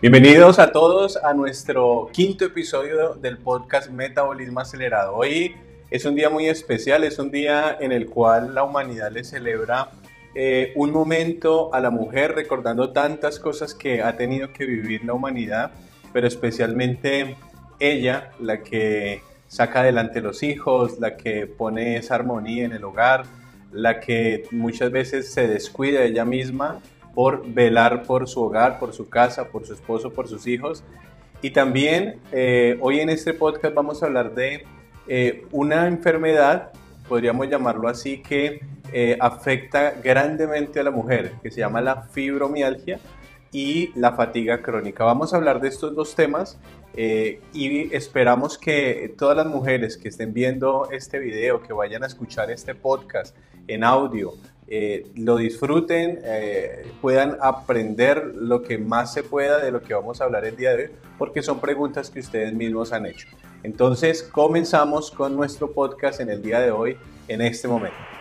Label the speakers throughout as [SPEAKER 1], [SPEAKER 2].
[SPEAKER 1] Bienvenidos a todos a nuestro quinto episodio del podcast Metabolismo Acelerado. Hoy es un día muy especial, es un día en el cual la humanidad le celebra eh, un momento a la mujer recordando tantas cosas que ha tenido que vivir la humanidad, pero especialmente ella, la que saca adelante los hijos, la que pone esa armonía en el hogar, la que muchas veces se descuida de ella misma por velar por su hogar, por su casa, por su esposo, por sus hijos. Y también eh, hoy en este podcast vamos a hablar de eh, una enfermedad, podríamos llamarlo así, que eh, afecta grandemente a la mujer, que se llama la fibromialgia y la fatiga crónica. Vamos a hablar de estos dos temas y esperamos que todas las mujeres que estén viendo este video, que vayan a escuchar este podcast en audio, eh, lo disfruten, eh, puedan aprender lo que más se pueda de lo que vamos a hablar el día de hoy, porque son preguntas que ustedes mismos han hecho. Entonces, comenzamos con nuestro podcast en el día de hoy, en este momento.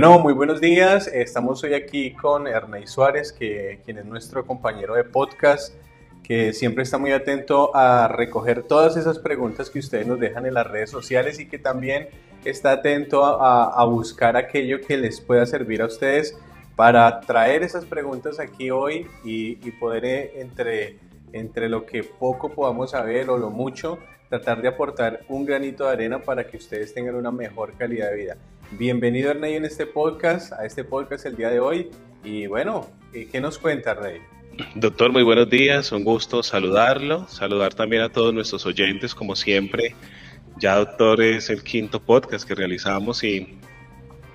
[SPEAKER 1] Bueno, muy buenos días. Estamos hoy aquí con Ernei Suárez, que, quien es nuestro compañero de podcast, que siempre está muy atento a recoger todas esas preguntas que ustedes nos dejan en las redes sociales y que también está atento a, buscar aquello que les pueda servir a ustedes para traer esas preguntas aquí hoy y, poder eh, entre, entre lo que poco podamos saber o lo mucho, tratar de aportar un granito de arena para que ustedes tengan una mejor calidad de vida. Bienvenido Arney en este podcast, a este podcast el día de hoy. Y bueno, ¿qué nos cuenta Arney?
[SPEAKER 2] Doctor, muy buenos días, un gusto saludarlo, saludar también a todos nuestros oyentes como siempre. Ya doctor es el quinto podcast que realizamos y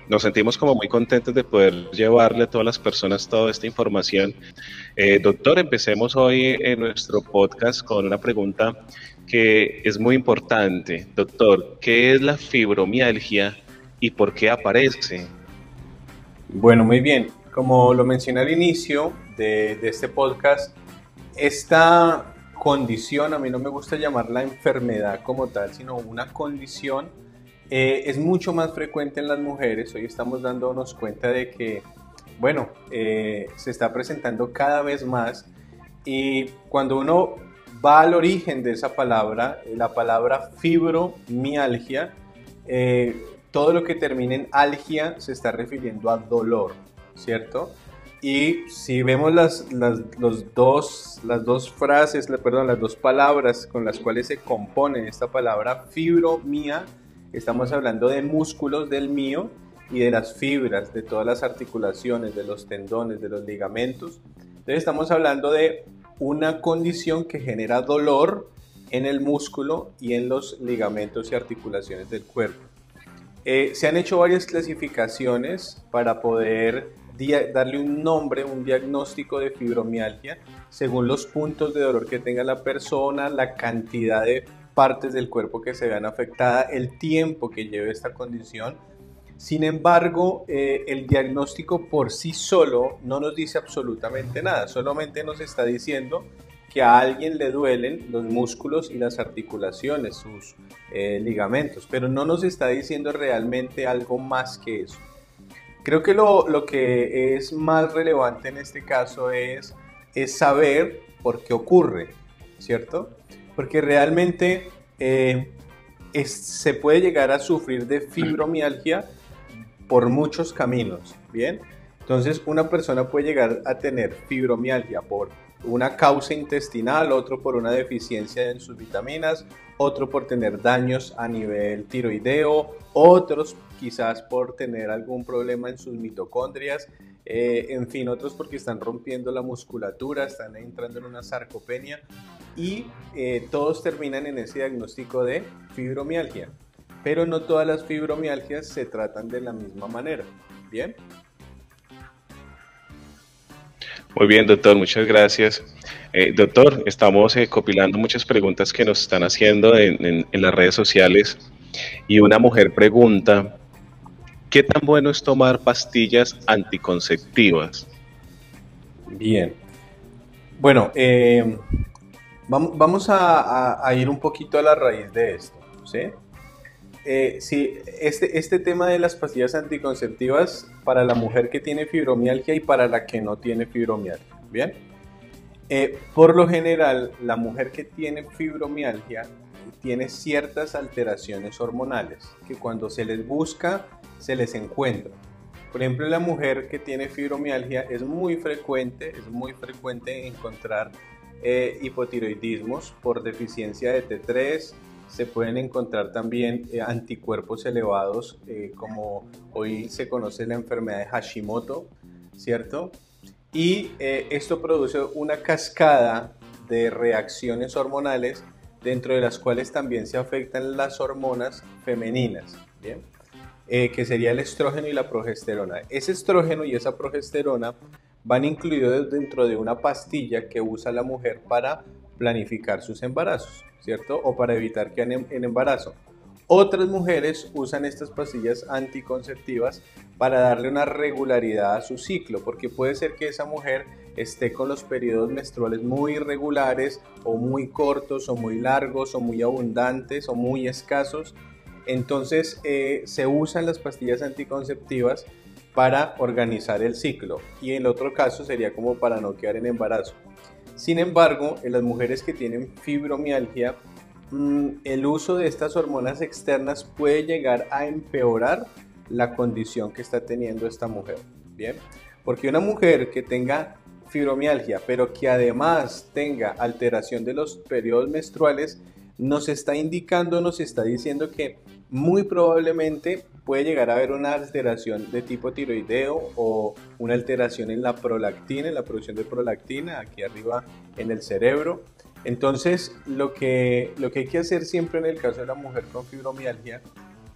[SPEAKER 2] nos sentimos como muy contentos de poder llevarle a todas las personas toda esta información. Eh, doctor, empecemos hoy en nuestro podcast con una pregunta que es muy importante. Doctor, ¿qué es la fibromialgia y por qué aparece?
[SPEAKER 1] Bueno, muy bien. Como lo mencioné al inicio de, este podcast, esta condición, a mí no me gusta llamarla enfermedad como tal, sino una condición, eh, es mucho más frecuente en las mujeres. Hoy estamos dándonos cuenta de que, bueno, eh, se está presentando cada vez más y cuando uno va al origen de esa palabra, la palabra fibromialgia, eh, todo lo que termine en algia se está refiriendo a dolor, ¿cierto? Y si vemos las, los dos, las dos frases, perdón, las dos palabras con las cuales se compone esta palabra fibromía, estamos hablando de músculos del mío y de las fibras, de todas las articulaciones, de los tendones, de los ligamentos. Entonces estamos hablando de una condición que genera dolor en el músculo y en los ligamentos y articulaciones del cuerpo. Eh, se han hecho varias clasificaciones para poder darle un nombre, un diagnóstico de fibromialgia, según los puntos de dolor que tenga la persona, la cantidad de partes del cuerpo que se vean afectadas, el tiempo que lleve esta condición. Sin embargo, eh, el diagnóstico por sí solo no nos dice absolutamente nada, solamente nos está diciendo que a alguien le duelen los músculos y las articulaciones, sus eh, ligamentos, pero no nos está diciendo realmente algo más que eso. Creo que lo, lo, que es más relevante en este caso es, es saber por qué ocurre, ¿cierto? Porque realmente eh, se puede llegar a sufrir de fibromialgia por muchos caminos, ¿bien? Entonces una persona puede llegar a tener fibromialgia por una causa intestinal, otro por una deficiencia en sus vitaminas, otro por tener daños a nivel tiroideo, otros quizás por tener algún problema en sus mitocondrias, eh, en fin, otros porque están rompiendo la musculatura, están entrando en una sarcopenia y eh, todos terminan en ese diagnóstico de fibromialgia. Pero no todas las fibromialgias se tratan de la misma manera. Bien.
[SPEAKER 2] Muy bien, doctor, muchas gracias. Eh, doctor, estamos eh, copilando muchas preguntas que nos están haciendo en, las redes sociales y una mujer pregunta, ¿qué tan bueno es tomar pastillas anticonceptivas?
[SPEAKER 1] Bien. Bueno, eh, vamos a, ir un poquito a la raíz de esto. ¿sí? Eh, este, este tema de las pastillas anticonceptivas para la mujer que tiene fibromialgia y para la que no tiene fibromialgia. Bien. Eh, por lo general, la mujer que tiene fibromialgia tiene ciertas alteraciones hormonales que cuando se les busca se les encuentra. Por ejemplo, la mujer que tiene fibromialgia es muy frecuente, es muy frecuente encontrar eh, hipotiroidismos por deficiencia de T3. Se pueden encontrar también eh, anticuerpos elevados, eh, como hoy se conoce la enfermedad de Hashimoto, ¿cierto? Y esto produce una cascada de reacciones hormonales dentro de las cuales también se afectan las hormonas femeninas, ¿bien? Eh, que sería el estrógeno y la progesterona. Ese estrógeno y esa progesterona van incluidos dentro de una pastilla que usa la mujer para planificar sus embarazos, ¿cierto? O para evitar que en, embarazo. Otras mujeres usan estas pastillas anticonceptivas para darle una regularidad a su ciclo, porque puede ser que esa mujer esté con los periodos menstruales muy irregulares o muy cortos o muy largos o muy abundantes o muy escasos. Entonces eh, se usan las pastillas anticonceptivas para organizar el ciclo y en el otro caso sería como para no quedar en embarazo. Sin embargo, en las mujeres que tienen fibromialgia, mm, el uso de estas hormonas externas puede llegar a empeorar la condición que está teniendo esta mujer. Bien, porque una mujer que tenga fibromialgia, pero que además tenga alteración de los periodos menstruales, nos está indicando, nos está diciendo que muy probablemente puede llegar a haber una alteración de tipo tiroideo o una alteración en la prolactina, en la producción de prolactina, aquí arriba en el cerebro. Entonces, lo que, lo que hay que hacer siempre en el caso de la mujer con fibromialgia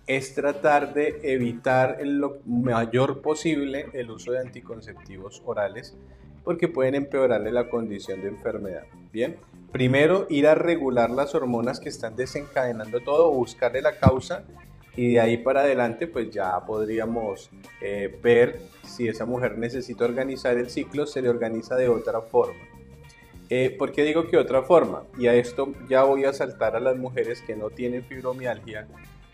[SPEAKER 1] es tratar de evitar en lo mayor posible el uso de anticonceptivos orales porque pueden empeorarle la condición de enfermedad. Bien, primero ir a regular las hormonas que están desencadenando todo, buscarle la causa y de ahí para adelante pues ya podríamos eh, ver si esa mujer necesita organizar el ciclo, se le organiza de otra forma. Eh, ¿Por qué digo que otra forma? Y a esto ya voy a saltar a las mujeres que no tienen fibromialgia,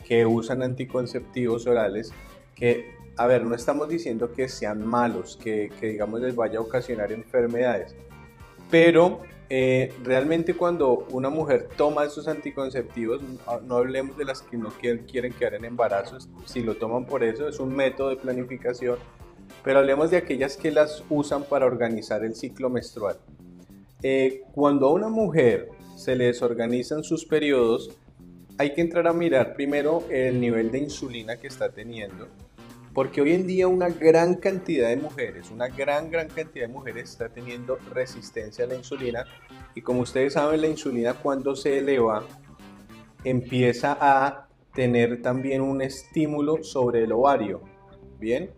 [SPEAKER 1] que usan anticonceptivos orales, que a ver, no estamos diciendo que sean malos, que, digamos les vaya a ocasionar enfermedades, pero eh, realmente cuando una mujer toma esos anticonceptivos, no, hablemos de las que no quieren, quieren quedar en embarazos, si lo toman por eso es un método de planificación, pero hablemos de aquellas que las usan para organizar el ciclo menstrual. Eh, cuando a una mujer se le desorganizan sus periodos, hay que entrar a mirar primero el nivel de insulina que está teniendo, porque hoy en día una gran cantidad de mujeres, una gran, gran cantidad de mujeres está teniendo resistencia a la insulina y como ustedes saben, la insulina cuando se eleva empieza a tener también un estímulo sobre el ovario, ¿bien?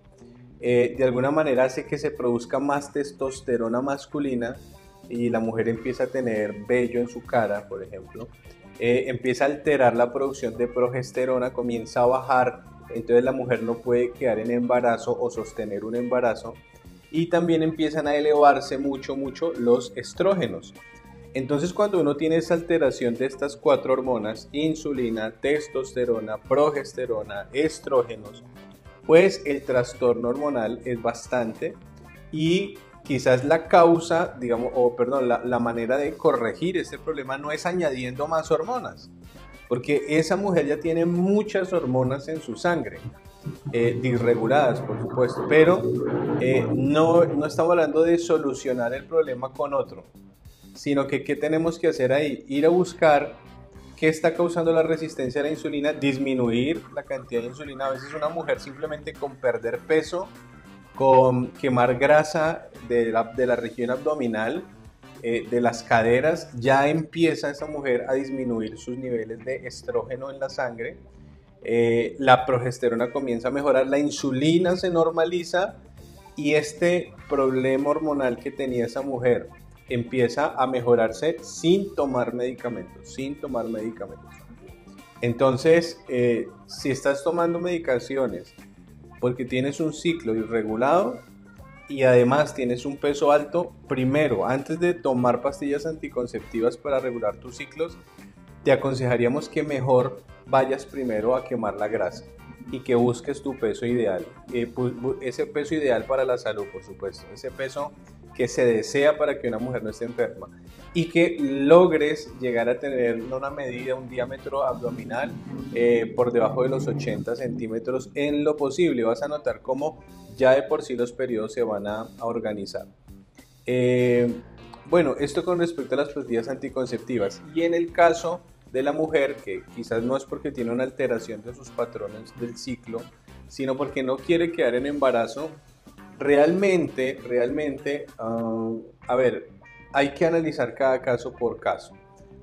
[SPEAKER 1] Eh, de alguna manera hace que se produzca más testosterona masculina y la mujer empieza a tener vello en su cara, por ejemplo. Eh, empieza a alterar la producción de progesterona, comienza a bajar entonces la mujer no puede quedar en embarazo o sostener un embarazo y también empiezan a elevarse mucho, mucho los estrógenos. Entonces cuando uno tiene esa alteración de estas cuatro hormonas, insulina, testosterona, progesterona, estrógenos, pues el trastorno hormonal es bastante y quizás la causa, digamos, o perdón, la, la manera de corregir este problema no es añadiendo más hormonas, porque esa mujer ya tiene muchas hormonas en su sangre, eh, disreguladas por supuesto, pero eh, no, no estamos hablando de solucionar el problema con otro, sino que ¿qué tenemos que hacer ahí? Ir a buscar qué está causando la resistencia a la insulina, disminuir la cantidad de insulina. A veces una mujer simplemente con perder peso, con quemar grasa de la, de la región abdominal, eh, de las caderas, ya empieza esa mujer a disminuir sus niveles de estrógeno en la sangre, eh, la progesterona comienza a mejorar, la insulina se normaliza y este problema hormonal que tenía esa mujer empieza a mejorarse sin tomar medicamentos, sin tomar medicamentos. Entonces, eh, si estás tomando medicaciones porque tienes un ciclo irregulado, y además tienes un peso alto, primero, antes de tomar pastillas anticonceptivas para regular tus ciclos, te aconsejaríamos que mejor vayas primero a quemar la grasa y que busques tu peso ideal. Eh, ese peso ideal para la salud, por supuesto. Ese peso que se desea para que una mujer no esté enferma. Y que logres llegar a tener una medida, un diámetro abdominal eh, por debajo de los 80 centímetros en lo posible. Vas a notar cómo ya de por sí los periodos se van a, organizar. Eh, bueno, esto con respecto a las pastillas anticonceptivas. Y en el caso de la mujer, que quizás no es porque tiene una alteración de sus patrones del ciclo, sino porque no quiere quedar en embarazo, realmente, realmente, ah, a ver, hay que analizar cada caso por caso.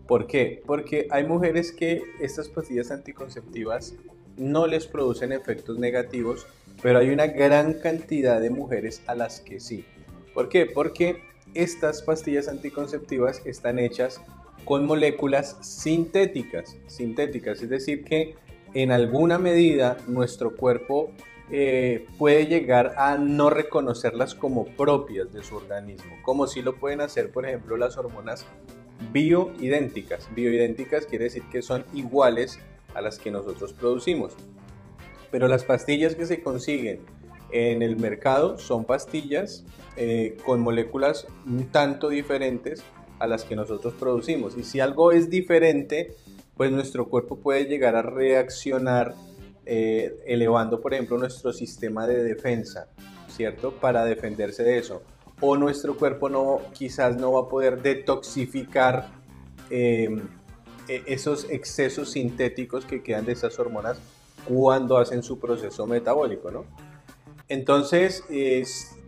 [SPEAKER 1] ¿Por qué? Porque hay mujeres que estas pastillas anticonceptivas no les producen efectos negativos, pero hay una gran cantidad de mujeres a las que sí. ¿Por qué? Porque estas pastillas anticonceptivas están hechas con moléculas sintéticas, sintéticas, es decir que en alguna medida nuestro cuerpo eh, puede llegar a no reconocerlas como propias de su organismo, como si lo pueden hacer, por ejemplo, las hormonas bioidénticas. Bioidénticas quiere decir que son iguales a las que nosotros producimos. Pero las pastillas que se consiguen en el mercado son pastillas eh, con moléculas un tanto diferentes a las que nosotros producimos. Y si algo es diferente, pues nuestro cuerpo puede llegar a reaccionar eh, elevando, por ejemplo, nuestro sistema de defensa, ¿cierto? Para defenderse de eso. O nuestro cuerpo no, quizás no va a poder detoxificar em, e-, esos excesos sintéticos que quedan de esas hormonas cuando hacen su proceso metabólico, ¿no? Entonces,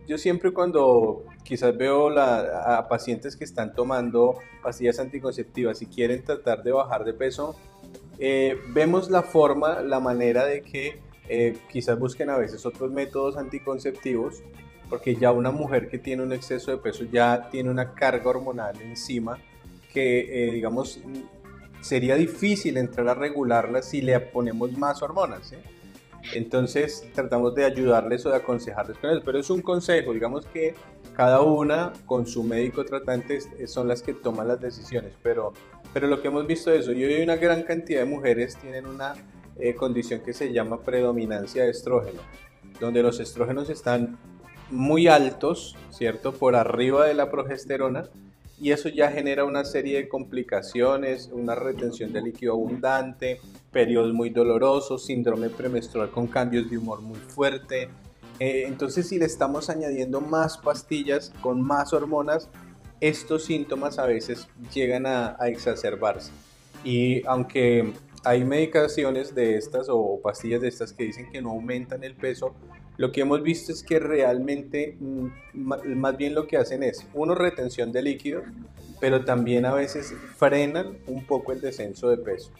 [SPEAKER 1] yo siempre cuando quizás veo a pacientes que están tomando pastillas anticonceptivas y quieren tratar de bajar de peso, eh, vemos la forma, la manera de que eh, quizás busquen a veces otros métodos anticonceptivos, porque ya una mujer que tiene un exceso de peso ya tiene una carga hormonal encima que, eh, digamos, sería difícil entrar a regularla si le ponemos más hormonas. Entonces tratamos de ayudarles o de aconsejarles con eso, pero es un consejo, digamos que cada una con su médico tratante son las que toman las decisiones, pero, pero lo que hemos visto es eso, y hoy una gran cantidad de mujeres tienen una eh, condición que se llama predominancia de estrógeno, donde los estrógenos están muy altos, ¿cierto? Por arriba de la progesterona, y eso ya genera una serie de complicaciones, una retención de líquido abundante, periodos muy dolorosos, síndrome premenstrual con cambios de humor muy fuerte. Eh, entonces si le estamos añadiendo más pastillas con más hormonas, estos síntomas a veces llegan a, exacerbarse. Y aunque hay medicaciones de estas o pastillas de estas que dicen que no aumentan el peso, lo que hemos visto es que realmente mm, más bien lo que hacen es, uno, retención de líquidos, pero también a veces frenan un poco el descenso de peso.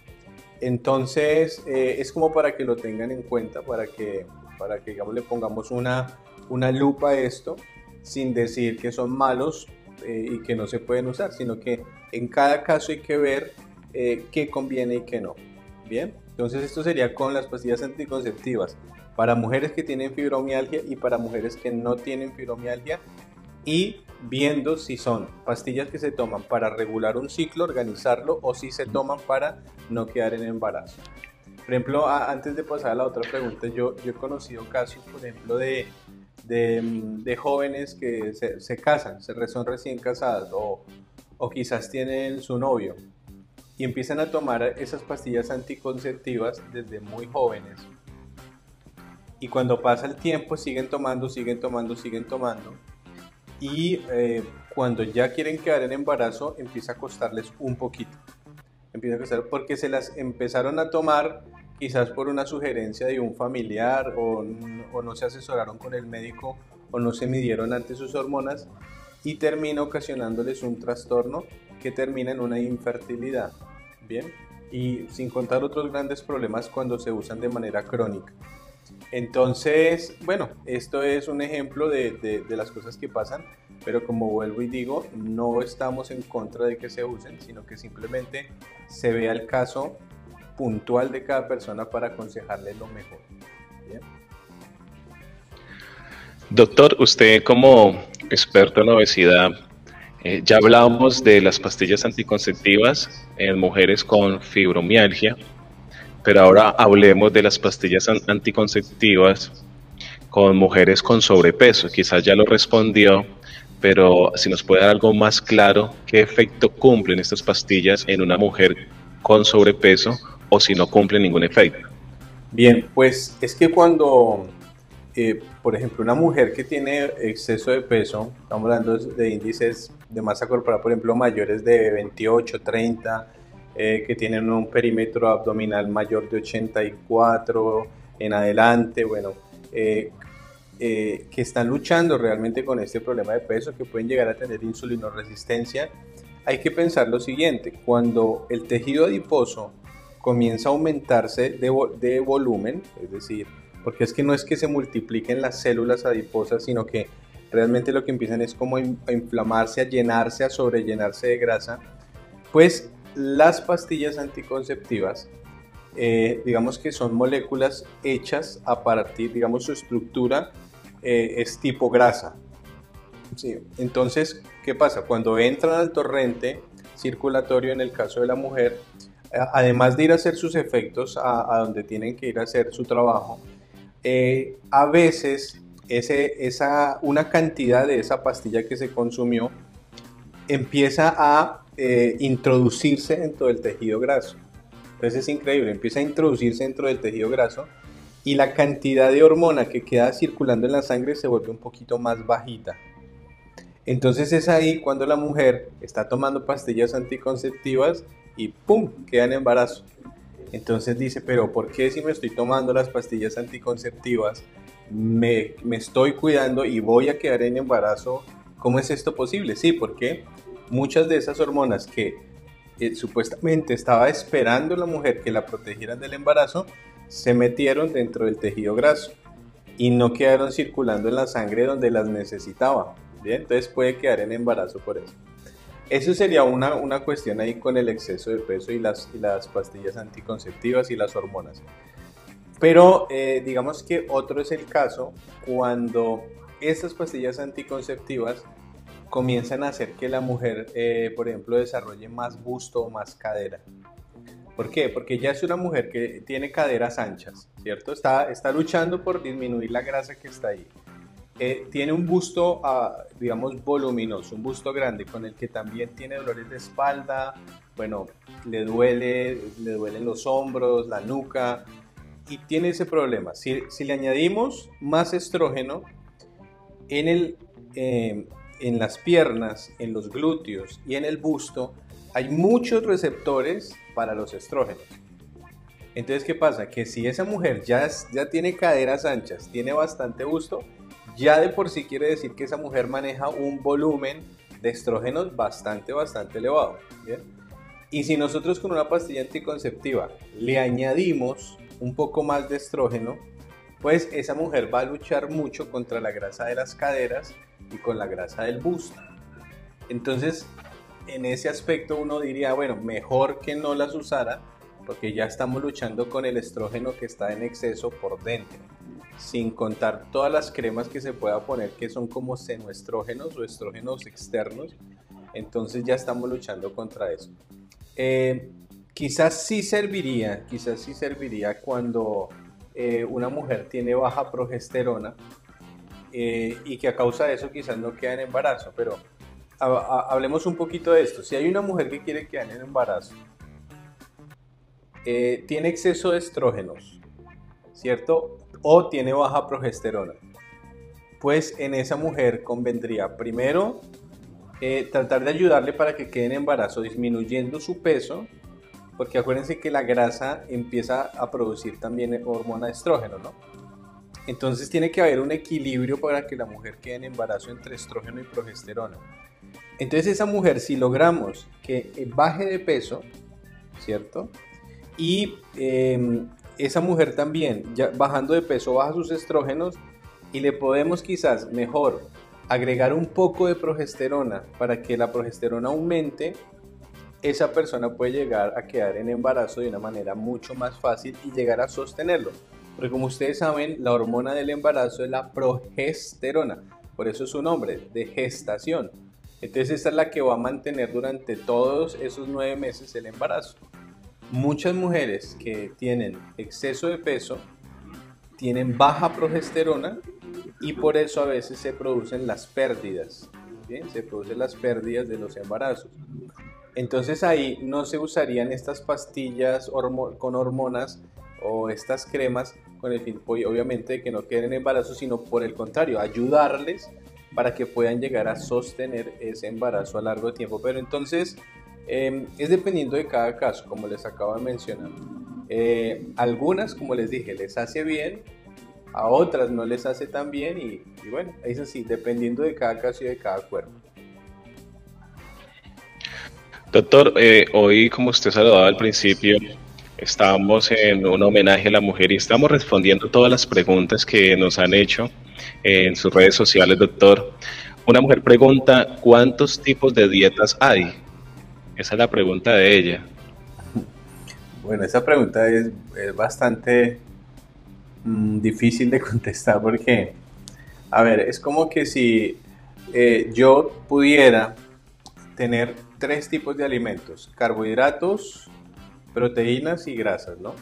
[SPEAKER 1] Entonces eh, es como para que lo tengan en cuenta, para que, para que digamos, le pongamos una, una lupa a esto, sin decir que son malos eh, y que no se pueden usar, sino que en cada caso hay que ver eh, qué conviene y qué no. Bien, entonces esto sería con las pastillas anticonceptivas para mujeres que tienen fibromialgia y para mujeres que no tienen fibromialgia y viendo si son pastillas que se toman para regular un ciclo, organizarlo o si se toman para no quedar en embarazo. Por ejemplo, antes de pasar a la otra pregunta, yo, yo he conocido casos, por ejemplo, de, de, jóvenes que se, se, casan, son recién casadas o, o quizás tienen su novio y empiezan a tomar esas pastillas anticonceptivas desde muy jóvenes y cuando pasa el tiempo siguen tomando, siguen tomando, siguen tomando. Y eh, cuando ya quieren quedar en embarazo empieza a costarles un poquito. Empieza a costar porque se las empezaron a tomar quizás por una sugerencia de un familiar o, o no se asesoraron con el médico o no se midieron antes sus hormonas y termina ocasionándoles un trastorno que termina en una infertilidad. Bien, y sin contar otros grandes problemas cuando se usan de manera crónica. Entonces, bueno, esto es un ejemplo de, las cosas que pasan, pero como vuelvo y digo, no estamos en contra de que se usen, sino que simplemente se vea el caso puntual de cada persona para aconsejarle lo mejor.
[SPEAKER 2] Doctor, usted como experto en obesidad, eh, ya hablábamos de las pastillas anticonceptivas en mujeres con fibromialgia, pero ahora hablemos de las pastillas anticonceptivas con mujeres con sobrepeso. Quizás ya lo respondió, pero si nos puede dar algo más claro, ¿qué efecto cumplen estas pastillas en una mujer con sobrepeso o si no cumplen ningún efecto?
[SPEAKER 1] Bien, pues es que cuando, eh, por ejemplo, una mujer que tiene exceso de peso, estamos hablando de índices de masa corporal, por ejemplo, mayores de 28, 30, eh, que tienen un perímetro abdominal mayor de 84 en adelante, bueno, eh, eh, que están luchando realmente con este problema de peso, que pueden llegar a tener insulinoresistencia, hay que pensar lo siguiente, cuando el tejido adiposo comienza a aumentarse de, volumen, es decir, porque es que no es que se multipliquen las células adiposas, sino que realmente lo que empiezan es como a inflamarse, a llenarse, a sobrellenarse de grasa, pues las pastillas anticonceptivas, eh, digamos que son moléculas hechas a partir, digamos, su estructura eh, es tipo grasa. Entonces, ¿qué pasa? Cuando entran al torrente circulatorio, en el caso de la mujer, además de ir a hacer sus efectos a, donde tienen que ir a hacer su trabajo, eh, a veces esa, una cantidad de esa pastilla que se consumió empieza a eh, introducirse dentro del tejido graso. Entonces es increíble, empieza a introducirse dentro del tejido graso y la cantidad de hormona que queda circulando en la sangre se vuelve un poquito más bajita. Entonces es ahí cuando la mujer está tomando pastillas anticonceptivas y ¡pum! queda en embarazo. Entonces dice, pero ¿por qué si me estoy tomando las pastillas anticonceptivas me, me estoy cuidando y voy a quedar en embarazo? ¿Cómo es esto posible? Sí, porque muchas de esas hormonas que eh, supuestamente estaba esperando la mujer que la protegieran del embarazo, se metieron dentro del tejido graso y no quedaron circulando en la sangre donde las necesitaba. ¿bien? Entonces puede quedar en embarazo por eso. Eso sería una, una cuestión ahí con el exceso de peso y las, las pastillas anticonceptivas y las hormonas. Pero eh, digamos que otro es el caso cuando estas pastillas anticonceptivas comienzan a hacer que la mujer, eh, por ejemplo, desarrolle más busto o más cadera. ¿Por qué? Porque ya es una mujer que tiene caderas anchas, ¿cierto? Está, está luchando por disminuir la grasa que está ahí. Eh, tiene un busto, ah, digamos, voluminoso, un busto grande, con el que también tiene dolores de espalda, bueno, le duele, le duelen los hombros, la nuca, y tiene ese problema. Si, si le añadimos más estrógeno en el, eh, en las piernas, en los glúteos y en el busto hay muchos receptores para los estrógenos. Entonces, ¿qué pasa? Que si esa mujer ya, ya tiene caderas anchas, tiene bastante busto, ya de por sí quiere decir que esa mujer maneja un volumen de estrógenos bastante, bastante elevado. Y si nosotros con una pastilla anticonceptiva le añadimos un poco más de estrógeno, pues esa mujer va a luchar mucho contra la grasa de las caderas y con la grasa del busto. Entonces, en ese aspecto uno diría, bueno, mejor que no las usara porque ya estamos luchando con el estrógeno que está en exceso por dentro, sin contar todas las cremas que se pueda poner que son como senoestrógenos o estrógenos externos, entonces ya estamos luchando contra eso. Eh, quizás sí serviría, quizás sí serviría cuando eh, una mujer tiene baja progesterona, eh, y que a causa de eso quizás no queda en embarazo. Pero hablemos un poquito de esto. Si hay una mujer que quiere quedar en embarazo, eh, tiene exceso de estrógenos, ¿cierto? O tiene baja progesterona. Pues en esa mujer convendría primero eh, tratar de ayudarle para que quede en embarazo disminuyendo su peso, porque acuérdense que la grasa empieza a producir también hormona de estrógeno, ¿no? Entonces tiene que haber un equilibrio para que la mujer quede en embarazo entre estrógeno y progesterona. Entonces esa mujer, si logramos que baje de peso, ¿cierto? Y em, esa mujer también, bajando de peso, baja sus estrógenos y le podemos quizás mejor agregar un poco de progesterona para que la progesterona aumente, esa persona puede llegar a quedar en embarazo de una manera mucho más fácil y llegar a sostenerlo. Porque como ustedes saben, la hormona del embarazo es la progesterona, por eso es su nombre, de gestación. Entonces esta es la que va a mantener durante todos esos nueve meses el embarazo. Muchas mujeres que tienen exceso de peso tienen baja progesterona y por eso a veces se producen las pérdidas. Se producen las pérdidas de los embarazos. Entonces ahí no se usarían estas pastillas con hormonas o estas cremas con el fin, obviamente, de que no queden embarazos, sino por el contrario, ayudarles para que puedan llegar a sostener ese embarazo a largo tiempo. Pero entonces em, es dependiendo de cada caso, como les acabo de mencionar. Eh, algunas, como les dije, les hace bien, a otras no les hace tan bien y, bueno, es así, dependiendo de cada caso y de cada cuerpo.
[SPEAKER 2] Doctor, eh, hoy como usted saludaba al principio, estamos en un homenaje a la mujer y estamos respondiendo todas las preguntas que nos han hecho en sus redes sociales, doctor. Una mujer pregunta, ¿cuántos tipos de dietas hay? Esa es la pregunta de ella.
[SPEAKER 1] Bueno, esa pregunta es, bastante mm, difícil de contestar porque, a ver, es como que si eh, yo pudiera tener tres tipos de alimentos, carbohidratos, proteínas y grasas, ¿no?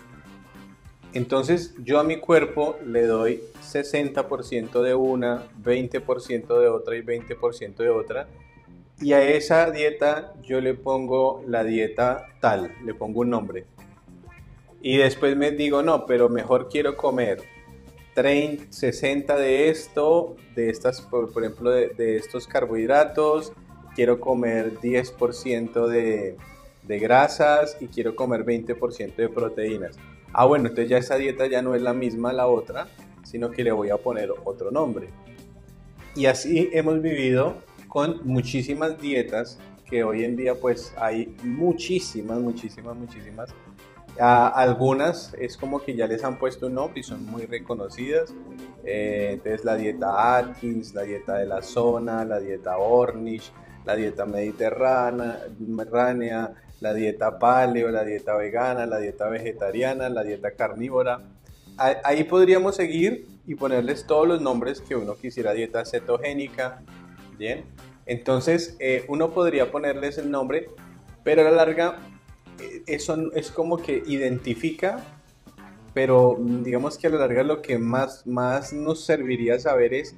[SPEAKER 1] Entonces yo a mi cuerpo le doy 60% de una, 20% de otra y 20% de otra. Y a esa dieta yo le pongo la dieta tal, le pongo un nombre y después me digo, no, pero mejor quiero comer 30, 60 de esto, de estas, por, ejemplo, de, estos carbohidratos, quiero comer 10% de, de grasas y quiero comer 20% de proteínas. Ah, bueno, entonces ya esa dieta ya no es la misma la otra, sino que le voy a poner otro nombre. Y así hemos vivido con muchísimas dietas que hoy en día pues hay muchísimas, muchísimas, muchísimas algunas es como que ya les han puesto un nombre y son muy reconocidas. Eh, entonces la dieta Atkins, la dieta de la zona, la dieta Ornish, la dieta mediterránea, la dieta paleo, la dieta vegana, la dieta vegetariana, la dieta carnívora. Ahí podríamos seguir y ponerles todos los nombres que uno quisiera, dieta cetogénica, ¿bien? Entonces eh, uno podría ponerles el nombre, pero a la larga eso es como que identifica, pero digamos que a la larga lo que más, más nos serviría saber es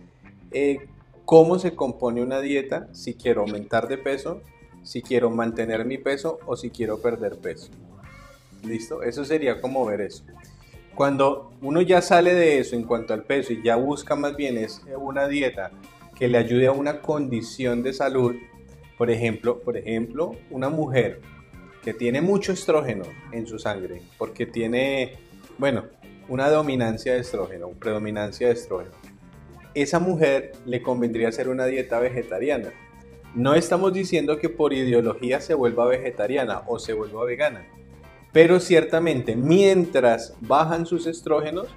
[SPEAKER 1] eh, cómo se compone una dieta, si quiero aumentar de peso, si quiero mantener mi peso o si quiero perder peso. ¿Listo? Eso sería como ver eso. Cuando uno ya sale de eso en cuanto al peso y ya busca más bien es una dieta que le ayude a una condición de salud, por ejemplo, por ejemplo, una mujer que tiene mucho estrógeno en su sangre, porque tiene, bueno, una dominancia de estrógeno, predominancia de estrógeno. Esa mujer le convendría hacer una dieta vegetariana. No estamos diciendo que por ideología se vuelva vegetariana o se vuelva vegana, pero ciertamente mientras bajan sus estrógenos,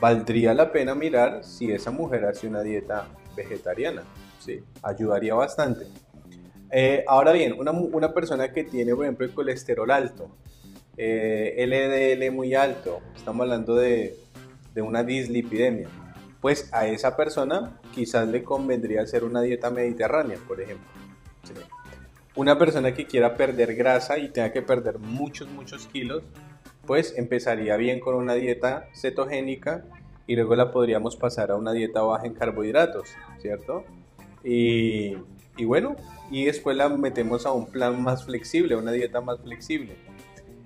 [SPEAKER 1] valdría la pena mirar si esa mujer hace una dieta vegetariana. ¿sí? Ayudaría bastante. Eh, ahora bien, una, persona que tiene, por ejemplo, colesterol alto, eh, LDL muy alto, estamos hablando de, una dislipidemia, pues a esa persona quizás le convendría hacer una dieta mediterránea, por ejemplo. Una persona que quiera perder grasa y tenga que perder muchos, muchos kilos, pues empezaría bien con una dieta cetogénica y luego la podríamos pasar a una dieta baja en carbohidratos, ¿cierto? Y, bueno, y después la metemos a un plan más flexible, a una dieta más flexible.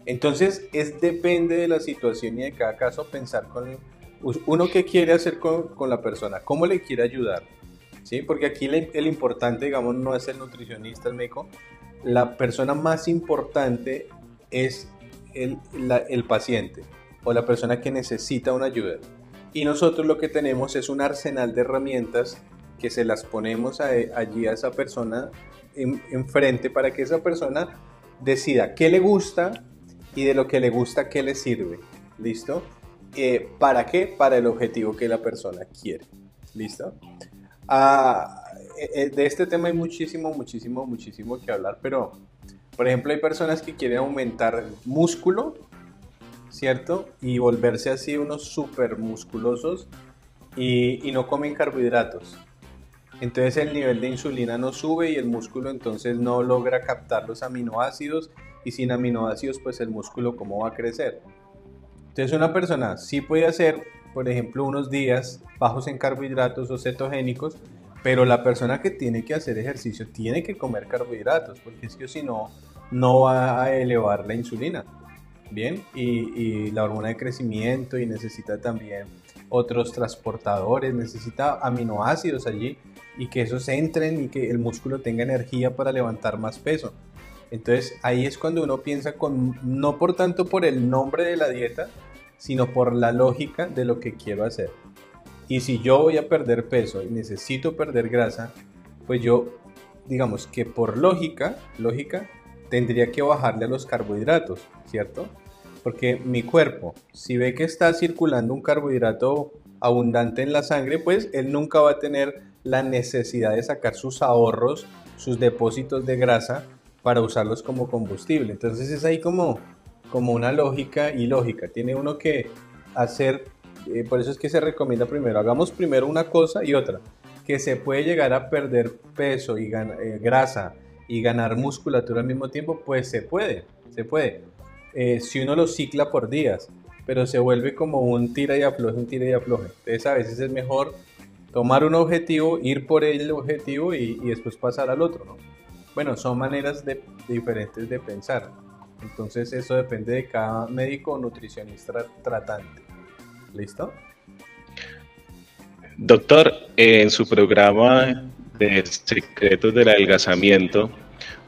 [SPEAKER 1] Entonces, es depende de la situación y de cada caso pensar con uno qué quiere hacer con, con la persona, cómo le quiere ayudar. ¿Sí? Porque aquí el, importante, digamos, no es el nutricionista, el médico, la persona más importante es el, paciente o la persona que necesita una ayuda. Y nosotros lo que tenemos es un arsenal de herramientas que se las ponemos allí a esa persona enfrente para que esa persona decida qué le gusta y de lo que le gusta qué le sirve. ¿Listo? Eh, ¿Para qué? Para el objetivo que la persona quiere. ¿Listo? Ah, eh, eh, de este tema hay muchísimo, muchísimo, muchísimo que hablar, pero por ejemplo hay personas que quieren aumentar músculo ¿cierto? Y volverse así unos súper musculosos y, y no comen carbohidratos. Entonces el nivel de insulina no sube y el músculo entonces no logra captar los aminoácidos y sin aminoácidos pues el músculo cómo va a crecer. Entonces una persona sí puede hacer, por ejemplo, unos días bajos en carbohidratos o cetogénicos, pero la persona que tiene que hacer ejercicio tiene que comer carbohidratos, porque es que si no, no va a elevar la insulina. Bien, y, la hormona de crecimiento y necesita también otros transportadores, necesita aminoácidos allí y que esos entren y que el músculo tenga energía para levantar más peso. Entonces ahí es cuando uno piensa con, no por tanto por el nombre de la dieta, sino por la lógica de lo que quiero hacer. Y si yo voy a perder peso y necesito perder grasa, pues yo, digamos que por lógica, lógica, tendría que bajarle a los carbohidratos, ¿cierto? Porque mi cuerpo, si ve que está circulando un carbohidrato abundante en la sangre, pues él nunca va a tener la necesidad de sacar sus ahorros, sus depósitos de grasa para usarlos como combustible. Entonces es ahí como, como una lógica y lógica. Tiene uno que hacer, eh, por eso es que se recomienda primero, hagamos primero una cosa y otra, que se puede llegar a perder peso y eh, grasa y ganar musculatura al mismo tiempo, pues se puede, se puede. Eh, si uno lo cicla por días, pero se vuelve como un tira y afloje, un tira y afloje. Entonces a veces es mejor tomar un objetivo, ir por el objetivo y, después pasar al otro, ¿no? Bueno, son maneras de, diferentes de pensar. Entonces eso depende de cada médico o nutricionista tratante. ¿Listo?
[SPEAKER 2] Doctor, en su programa de secretos del adelgazamiento,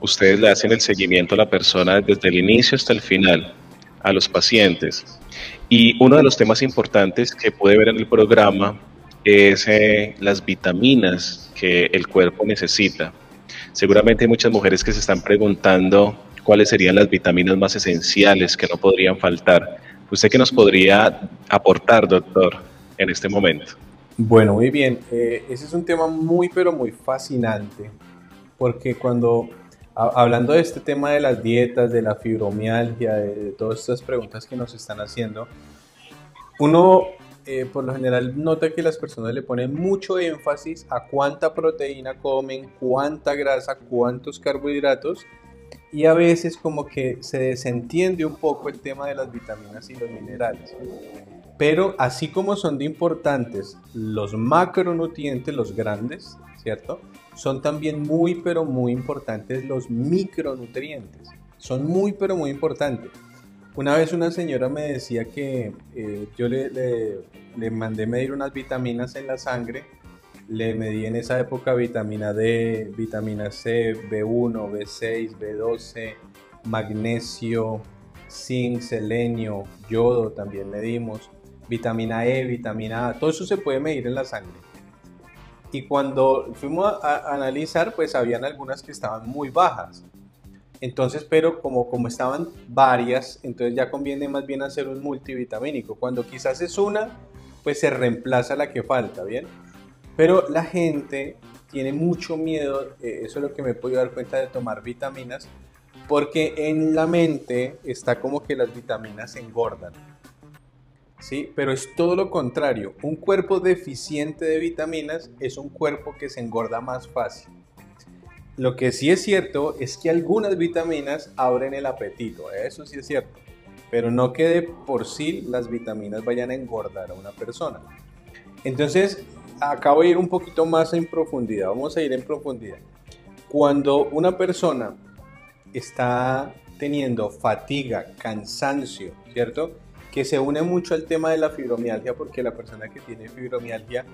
[SPEAKER 2] ustedes le hacen el seguimiento a la persona desde el inicio hasta el final, a los pacientes. Y uno de los temas importantes que puede ver en el programa es eh, las vitaminas que el cuerpo necesita. Seguramente hay muchas mujeres que se están preguntando cuáles serían las vitaminas más esenciales que no podrían faltar. ¿Usted qué nos podría aportar, doctor, en este momento?
[SPEAKER 1] Bueno, muy bien. Eh, ese es un tema muy, pero muy fascinante, porque cuando, hablando de este tema de las dietas, de la fibromialgia, de todas estas preguntas que nos están haciendo, uno eh, por lo general nota que las personas le ponen mucho énfasis a cuánta proteína comen, cuánta grasa, cuántos carbohidratos y a veces como que se desentiende un poco el tema de las vitaminas y los minerales. Pero así como son de importantes los macronutrientes, los grandes, ¿cierto? Son también muy pero muy importantes los micronutrientes. Son muy pero muy importantes. Una vez una señora me decía que eh, yo le, le, mandé medir unas vitaminas en la sangre. Le medí en esa época vitamina D, vitamina C, B1, B6, B12, magnesio, zinc, selenio, yodo también medimos, vitamina E, vitamina A, todo eso se puede medir en la sangre. Y cuando fuimos a analizar, pues habían algunas que estaban muy bajas. Entonces, pero como, como estaban varias, entonces ya conviene más bien hacer un multivitamínico. Cuando quizás es una, pues se reemplaza la que falta, ¿bien? Pero la gente tiene mucho miedo, eh, eso es lo que me he podido dar cuenta de tomar vitaminas, porque en la mente está como que las vitaminas engordan. ¿Sí? Pero es todo lo contrario. Un cuerpo deficiente de vitaminas es un cuerpo que se engorda más fácil. Lo que sí es cierto es que algunas vitaminas abren el apetito, eso sí es cierto, pero no que de por sí las vitaminas vayan a engordar a una persona. Entonces, acabo de ir un poquito más en profundidad, vamos a ir en profundidad. Cuando una persona está teniendo fatiga, cansancio, ¿cierto? Que se une mucho al tema de la fibromialgia porque la persona que tiene fibromialgia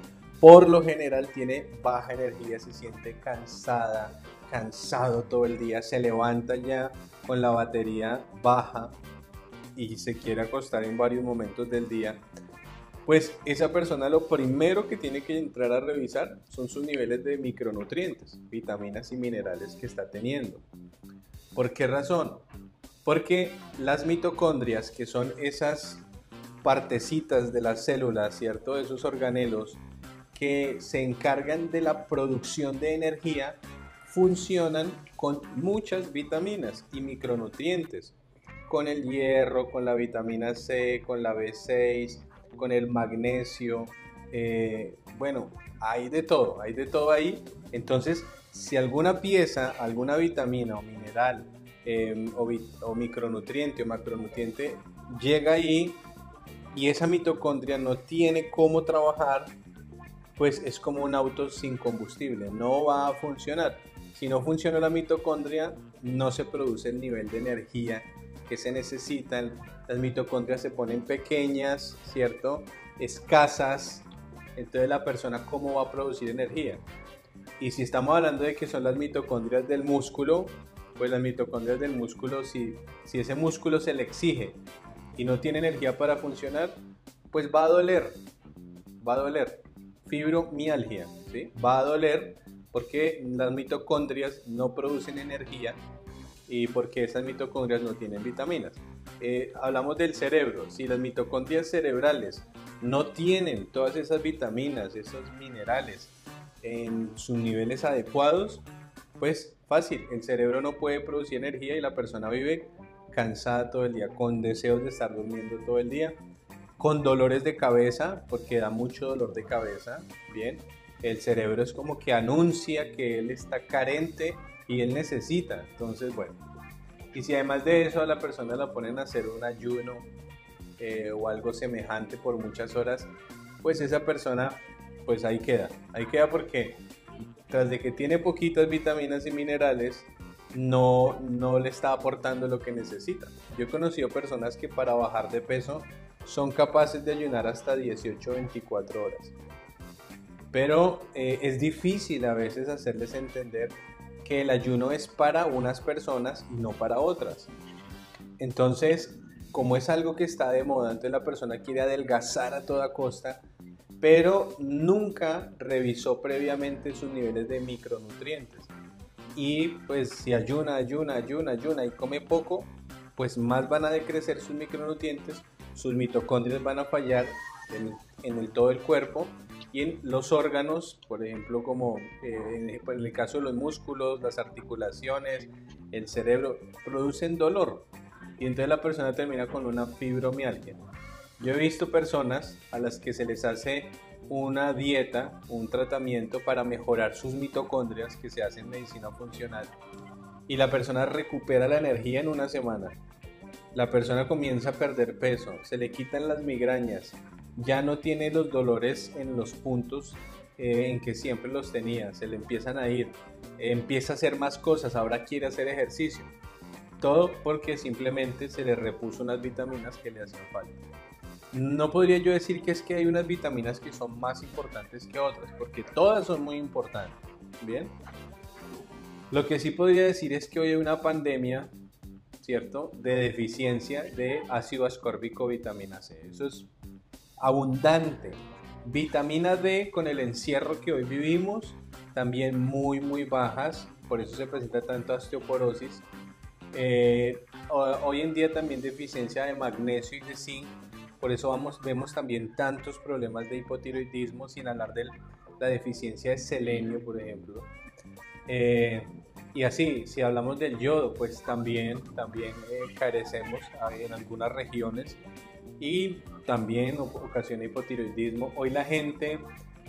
[SPEAKER 1] por lo general tiene baja energía, se siente cansada, cansado todo el día, se levanta ya con la batería baja y se quiere acostar en varios momentos del día, pues esa persona lo primero que tiene que entrar a revisar son sus niveles de micronutrientes, vitaminas y minerales que está teniendo. ¿Por qué razón? Porque las mitocondrias, que son esas partecitas de las células, ¿cierto? Esos organelos que se encargan de la producción de energía funcionan con muchas vitaminas y micronutrientes. con el hierro, con la vitamina C, con la B6, con el magnesio. Eh, bueno, hay de todo, hay de todo ahí. Entonces, si alguna pieza, alguna vitamina o mineral em, o, micronutriente o macronutriente llega ahí y esa mitocondria no tiene cómo trabajar, pues es como un auto sin combustible, no va a funcionar. Si no funciona la mitocondria, no se produce el nivel de energía que se necesitan. Las mitocondrias se ponen pequeñas, ¿cierto? Escasas. Entonces la persona cómo va a producir energía. Y si estamos hablando de que son las mitocondrias del músculo, pues las mitocondrias del músculo, si, si ese músculo se le exige y no tiene energía para funcionar, pues va a doler. Va a doler. Fibromialgia, ¿sí? Va a doler porque las mitocondrias no producen energía y porque esas mitocondrias no tienen vitaminas. Eh, hablamos del cerebro, si las mitocondrias cerebrales no tienen todas esas vitaminas, esos minerales en sus niveles adecuados, pues fácil, el cerebro no puede producir energía y la persona vive cansada todo el día, con deseos de estar durmiendo todo el día, con dolores de cabeza, porque da mucho dolor de cabeza, bien, el cerebro es como que anuncia que él está carente y él necesita. Entonces, bueno. Y si además de eso a la persona la ponen a hacer un ayuno eh, o algo semejante por muchas horas, pues esa persona, pues ahí queda. Ahí queda porque tras de que tiene poquitas vitaminas y minerales, no, no le está aportando lo que necesita. Yo he conocido personas que para bajar de peso son capaces de ayunar hasta 18 o 24 horas. Pero eh, es difícil a veces hacerles entender que el ayuno es para unas personas y no para otras. Entonces, como es algo que está de moda, entonces la persona quiere adelgazar a toda costa, pero nunca revisó previamente sus niveles de micronutrientes. Y pues si ayuna, ayuna, ayuna, ayuna y come poco, pues más van a decrecer sus micronutrientes, sus mitocondrias van a fallar en, el, todo el cuerpo y en los órganos, por ejemplo, como eh, en, el caso de los músculos, las articulaciones, el cerebro, producen dolor y entonces la persona termina con una fibromialgia. Yo he visto personas a las que se les hace una dieta, un tratamiento para mejorar sus mitocondrias que se hace en medicina funcional y la persona recupera la energía en una semana. La persona comienza a perder peso, se le quitan las migrañas, ya no tiene los dolores en los puntos eh, en que siempre los tenía, se le empiezan a ir, empieza a hacer más cosas, ahora quiere hacer ejercicio. Todo porque simplemente se le repuso unas vitaminas que le hacían falta. No podría yo decir que es que hay unas vitaminas que son más importantes que otras, porque todas son muy importantes. Bien. Lo que sí podría decir es que hoy hay una pandemia, ¿cierto?, de deficiencia de ácido ascórbico vitamina C. Eso es abundante. Vitamina D con el encierro que hoy vivimos, también muy, muy bajas, por eso se presenta tanto osteoporosis. Eh, hoy en día también deficiencia de magnesio y de zinc, por eso vamos, vemos también tantos problemas de hipotiroidismo, sin hablar de la deficiencia de selenio, por ejemplo. Eh, y así, si hablamos del yodo, pues también, también eh, carecemos en algunas regiones y también ocasiona hipotiroidismo. Hoy la gente,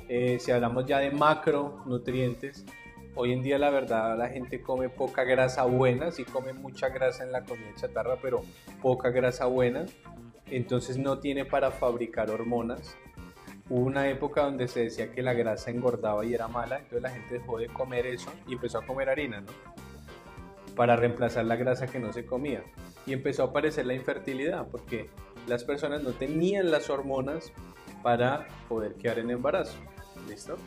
[SPEAKER 1] eh, si hablamos ya de macronutrientes, hoy en día la verdad la gente come poca grasa buena, sí come mucha grasa en la comida chatarra, pero poca grasa buena, entonces no tiene para fabricar hormonas. Hubo una época donde se decía que la grasa engordaba y era mala, entonces la gente dejó de comer eso y empezó a comer harina, ¿no? Para reemplazar la grasa que no se comía. Y empezó a aparecer la infertilidad, porque las personas no tenían las hormonas para poder quedar en embarazo. ¿Listo?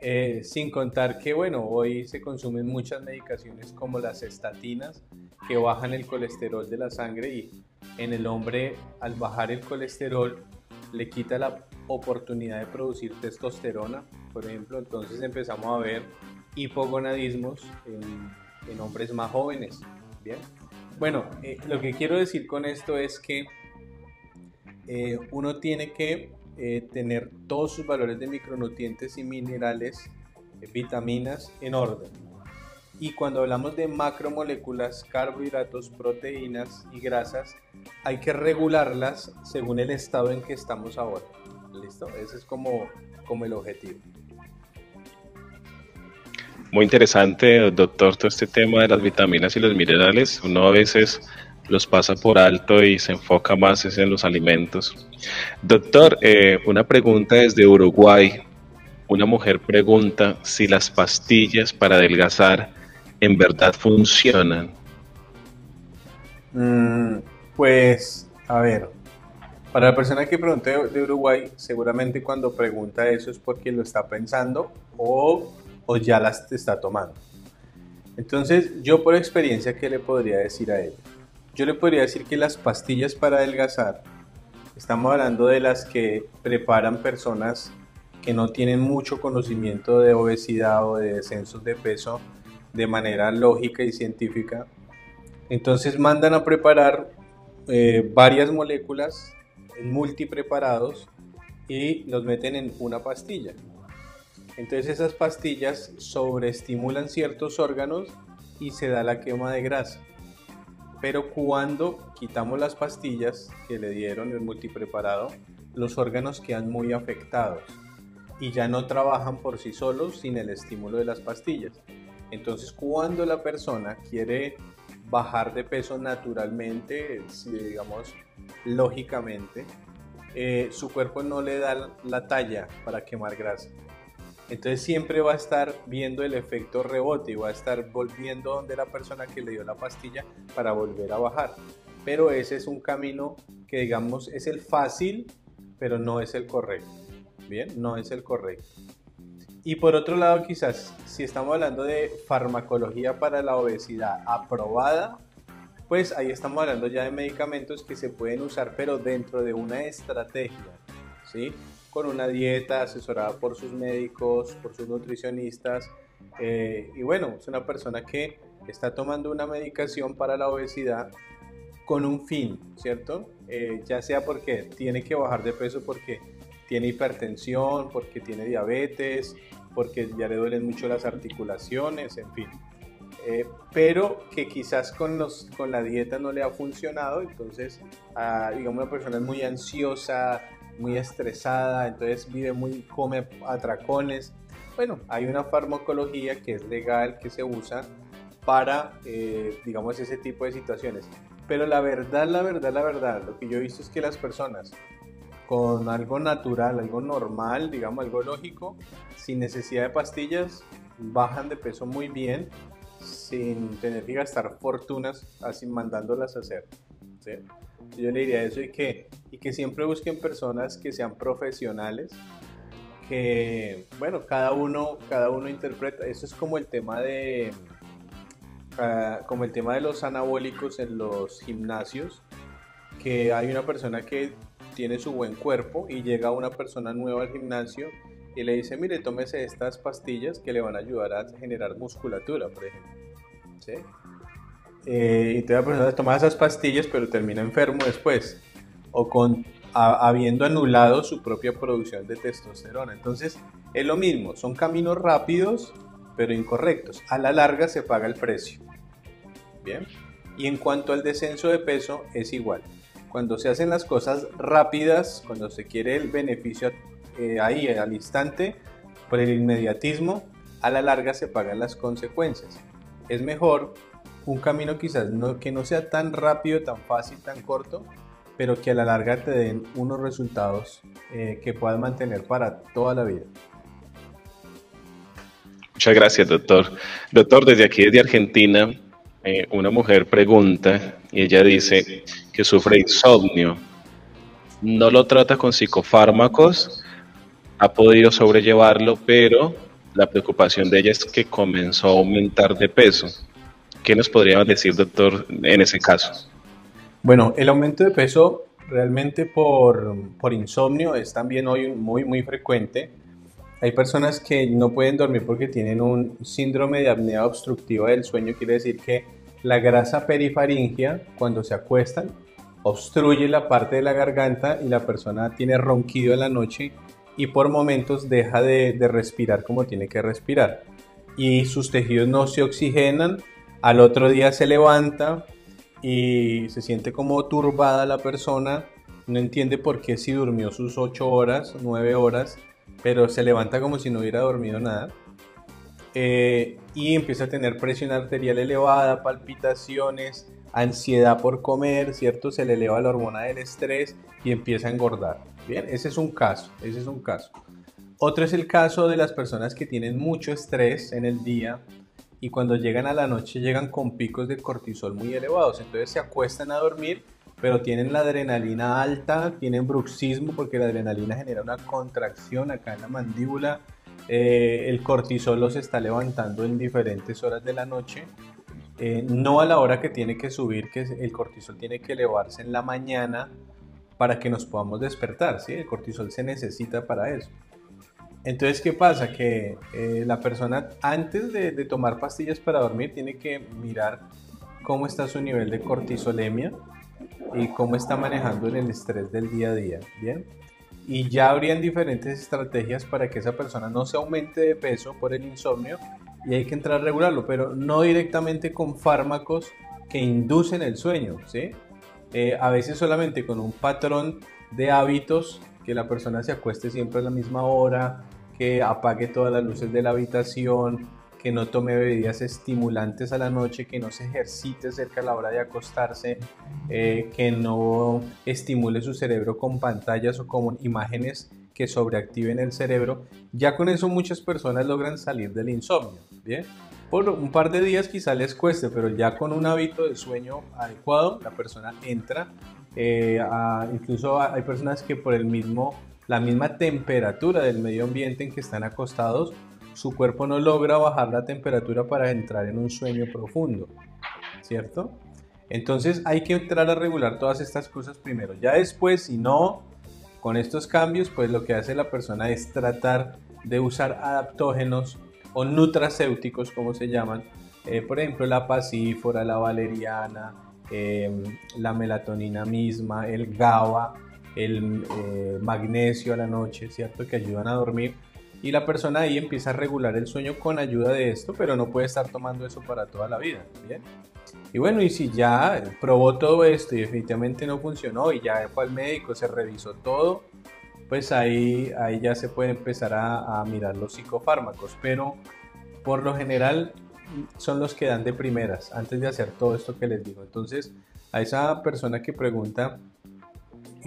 [SPEAKER 1] Eh, sin contar que, bueno, hoy se consumen muchas medicaciones como las estatinas que bajan el colesterol de la sangre y en el hombre al bajar el colesterol le quita la oportunidad de producir testosterona, por ejemplo, entonces empezamos a ver hipogonadismos en, hombres más jóvenes. Bien, bueno, eh, lo que quiero decir con esto es que eh, uno tiene que eh, tener todos sus valores de micronutrientes y minerales, eh, vitaminas en orden. Y cuando hablamos de macromoléculas, carbohidratos, proteínas y grasas, hay que regularlas según el estado en que estamos ahora. ¿Listo? Ese es como, como el objetivo.
[SPEAKER 2] Muy interesante, doctor, todo este tema de las vitaminas y los minerales. Uno a veces los pasa por alto y se enfoca más en los alimentos. Doctor, eh, una pregunta desde Uruguay. Una mujer pregunta si las pastillas para adelgazar en verdad funcionan.
[SPEAKER 1] Mm, pues, a ver, para la persona que pregunta de Uruguay, seguramente cuando pregunta eso es porque lo está pensando o, o ya las está tomando. Entonces, yo por experiencia, ¿qué le podría decir a ella? Yo le podría decir que las pastillas para adelgazar, estamos hablando de las que preparan personas que no tienen mucho conocimiento de obesidad o de descensos de peso de manera lógica y científica. Entonces mandan a preparar eh, varias moléculas multipreparados y los meten en una pastilla. Entonces esas pastillas sobreestimulan ciertos órganos y se da la quema de grasa. Pero cuando quitamos las pastillas que le dieron el multipreparado, los órganos quedan muy afectados y ya no trabajan por sí solos sin el estímulo de las pastillas. Entonces, cuando la persona quiere bajar de peso naturalmente, digamos, lógicamente, eh, su cuerpo no le da la talla para quemar grasa. Entonces siempre va a estar viendo el efecto rebote y va a estar volviendo donde la persona que le dio la pastilla para volver a bajar. Pero ese es un camino que digamos es el fácil, pero no es el correcto. Bien, no es el correcto. Y por otro lado, quizás si estamos hablando de farmacología para la obesidad aprobada, pues ahí estamos hablando ya de medicamentos que se pueden usar, pero dentro de una estrategia, ¿sí? Con una dieta asesorada por sus médicos, por sus nutricionistas. Eh, y bueno, es una persona que está tomando una medicación para la obesidad con un fin, ¿cierto? Eh, ya sea porque tiene que bajar de peso porque tiene hipertensión, porque tiene diabetes, porque ya le duelen mucho las articulaciones, en fin. Eh, pero que quizás con, los, con la dieta no le ha funcionado, entonces, ah, digamos, una persona es muy ansiosa, muy estresada, entonces vive muy, come atracones. Bueno, hay una farmacología que es legal, que se usa para, eh, digamos, ese tipo de situaciones. Pero la verdad, la verdad, la verdad, lo que yo he visto es que las personas con algo natural, algo normal, digamos algo lógico, sin necesidad de pastillas, bajan de peso muy bien, sin tener que gastar fortunas así mandándolas a hacer. Yo le diría eso y que, y que siempre busquen personas que sean profesionales, que, bueno, cada uno, cada uno interpreta, eso es como el tema de, ah, como el tema de los anabólicos en los gimnasios, que hay una persona que tiene su buen cuerpo y llega una persona nueva al gimnasio y le dice, mire, tómese estas pastillas que le van a ayudar a generar musculatura, por ejemplo. ¿Sí? Eh, y toda persona toma esas pastillas pero termina enfermo después o con habiendo anulado su propia producción de testosterona. Entonces es lo mismo, son caminos rápidos pero incorrectos. A la larga se paga el precio. Bien. Y en cuanto al descenso de peso es igual cuando se hacen las cosas rápidas, cuando se quiere el beneficio eh, ahí al instante, por el inmediatismo, a la larga se pagan las consecuencias. Es mejor un camino quizás no, que no sea tan rápido, tan fácil, tan corto, pero que a la larga te den unos resultados eh, que puedas mantener para toda la vida.
[SPEAKER 2] Muchas gracias, doctor. Doctor, desde aquí, desde Argentina, eh, una mujer pregunta y ella dice, que sufre insomnio. No lo trata con psicofármacos, ha podido sobrellevarlo, pero la preocupación de ella es que comenzó a aumentar de peso. ¿Qué nos podría decir, doctor, en ese caso?
[SPEAKER 1] Bueno, el aumento de peso realmente por, por insomnio es también hoy muy, muy frecuente. Hay personas que no pueden dormir porque tienen un síndrome de apnea obstructiva del sueño, quiere decir que la grasa perifaringia, cuando se acuestan, obstruye la parte de la garganta y la persona tiene ronquido en la noche y por momentos deja de, respirar como tiene que respirar. y sus tejidos no se oxigenan, al otro día se levanta y se siente como turbada la persona, no entiende por qué si durmió sus 8 horas, 9 horas, pero se levanta como si no hubiera dormido nada. Eh, y empieza a tener presión arterial elevada, palpitaciones, ansiedad por comer, ¿cierto? Se le eleva la hormona del estrés y empieza a engordar. Bien, ese es un caso, ese es un caso. Otro es el caso de las personas que tienen mucho estrés en el día y cuando llegan a la noche llegan con picos de cortisol muy elevados. Entonces se acuestan a dormir, pero tienen la adrenalina alta, tienen bruxismo porque la adrenalina genera una contracción acá en la mandíbula. Eh, el cortisol los está levantando en diferentes horas de la noche. Eh, no a la hora que tiene que subir, que el cortisol tiene que elevarse en la mañana para que nos podamos despertar. ¿sí? El cortisol se necesita para eso. Entonces, ¿qué pasa? Que eh, la persona antes de, tomar pastillas para dormir tiene que mirar cómo está su nivel de cortisolemia y cómo está manejando el estrés del día a día, ¿bien? Y ya habrían diferentes estrategias para que esa persona no se aumente de peso por el insomnio y hay que entrar a regularlo, pero no directamente con fármacos que inducen el sueño, ¿sí? Eh, a veces solamente con un patrón de hábitos que la persona se acueste siempre a la misma hora, que apague todas las luces de la habitación, que no tome bebidas estimulantes a la noche, que no se ejercite cerca a la hora de acostarse, eh, que no estimule su cerebro con pantallas o con imágenes que sobreactiven el cerebro. Ya con eso muchas personas logran salir del insomnio, ¿bien? Por un par de días quizá les cueste, pero ya con un hábito de sueño adecuado, la persona entra. Eh, incluso hay personas que por el mismo la misma temperatura del medio ambiente en que están acostados, su cuerpo no logra bajar la temperatura para entrar en un sueño profundo, ¿cierto? Entonces hay que entrar a regular todas estas cosas primero. Ya después, si no, con estos cambios, pues lo que hace la persona es tratar de usar adaptógenos o nutracéuticos, como se llaman, eh, por ejemplo, la pasífora, la valeriana, eh, la melatonina misma, el GABA, el eh, magnesio a la noche, ¿cierto? Que ayudan a dormir. Y la persona ahí empieza a regular el sueño con ayuda de esto, pero no puede estar tomando eso para toda la vida, ¿bien? Y bueno, y si ya probó todo esto y definitivamente no funcionó y ya fue al médico, se revisó todo, pues ahí, ahí ya se puede empezar a, a mirar los psicofármacos, pero por lo general son los que dan de primeras antes de hacer todo esto que les digo. Entonces, a esa persona que pregunta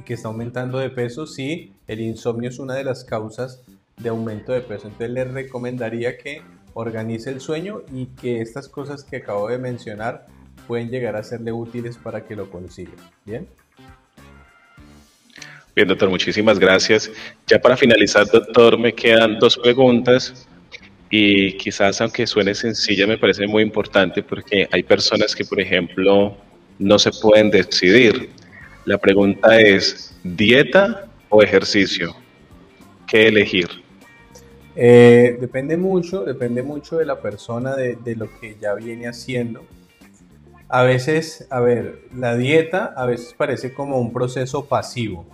[SPEAKER 1] que está aumentando de peso, sí, el insomnio es una de las causas de aumento de peso. Entonces le recomendaría que organice el sueño y que estas cosas que acabo de mencionar pueden llegar a serle útiles para que lo consiga. Bien.
[SPEAKER 2] Bien, doctor, muchísimas gracias. Ya para finalizar, doctor, me quedan dos preguntas y quizás aunque suene sencilla, me parece muy importante porque hay personas que, por ejemplo, no se pueden decidir la pregunta es, ¿dieta o ejercicio? ¿Qué elegir?
[SPEAKER 1] Eh, depende mucho, depende mucho de la persona, de, lo que ya viene haciendo. A veces, a ver, la dieta a veces parece como un proceso pasivo.